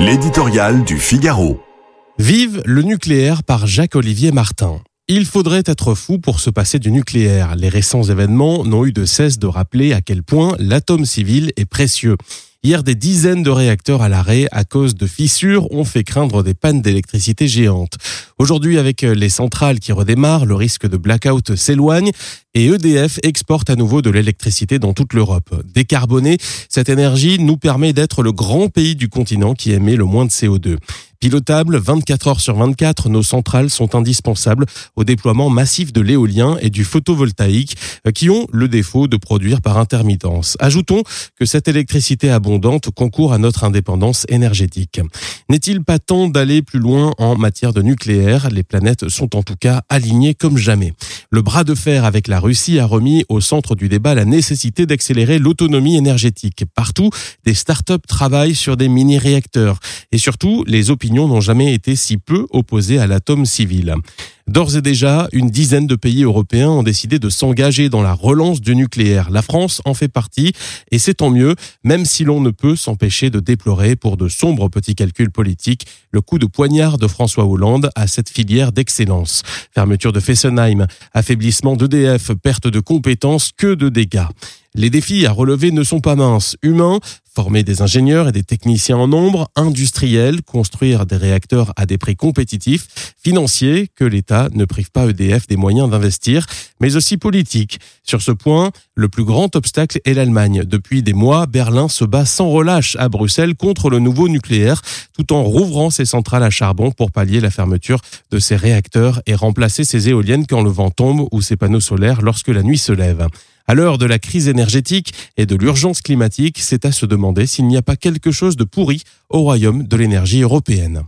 L'éditorial du Figaro. Vive le nucléaire par Jacques-Olivier Martin. Il faudrait être fou pour se passer du nucléaire. Les récents événements n'ont eu de cesse de rappeler à quel point l'atome civil est précieux. Hier, des dizaines de réacteurs à l'arrêt à cause de fissures ont fait craindre des pannes d'électricité géantes. Aujourd'hui, avec les centrales qui redémarrent, le risque de blackout s'éloigne et EDF exporte à nouveau de l'électricité dans toute l'Europe. Décarboner, cette énergie nous permet d'être le grand pays du continent qui émet le moins de CO2. Pilotable 24 heures sur 24, nos centrales sont indispensables au déploiement massif de l'éolien et du photovoltaïque euh, qui ont le défaut de produire par intermittence. Ajoutons que cette électricité abondante concourt à notre indépendance énergétique. N'est-il pas temps d'aller plus loin en matière de nucléaire? Les planètes sont en tout cas alignées comme jamais. Le bras de fer avec la Russie a remis au centre du débat la nécessité d'accélérer l'autonomie énergétique. Partout, des start-up travaillent sur des mini-réacteurs et surtout les n'ont jamais été si peu opposés à l'atome civil. D'ores et déjà, une dizaine de pays européens ont décidé de s'engager dans la relance du nucléaire. La France en fait partie et c'est tant mieux, même si l'on ne peut s'empêcher de déplorer pour de sombres petits calculs politiques le coup de poignard de François Hollande à cette filière d'excellence. Fermeture de Fessenheim, affaiblissement d'EDF, perte de compétences, que de dégâts. Les défis à relever ne sont pas minces. Humains, former des ingénieurs et des techniciens en nombre, industriels, construire des réacteurs à des prix compétitifs, financiers, que l'État ne prive pas EDF des moyens d'investir, mais aussi politiques. Sur ce point, le plus grand obstacle est l'Allemagne. Depuis des mois, Berlin se bat sans relâche à Bruxelles contre le nouveau nucléaire, tout en rouvrant ses centrales à charbon pour pallier la fermeture de ses réacteurs et remplacer ses éoliennes quand le vent tombe ou ses panneaux solaires lorsque la nuit se lève. À l'heure de la crise énergétique et de l'urgence climatique, c'est à se demander s'il n'y a pas quelque chose de pourri au royaume de l'énergie européenne.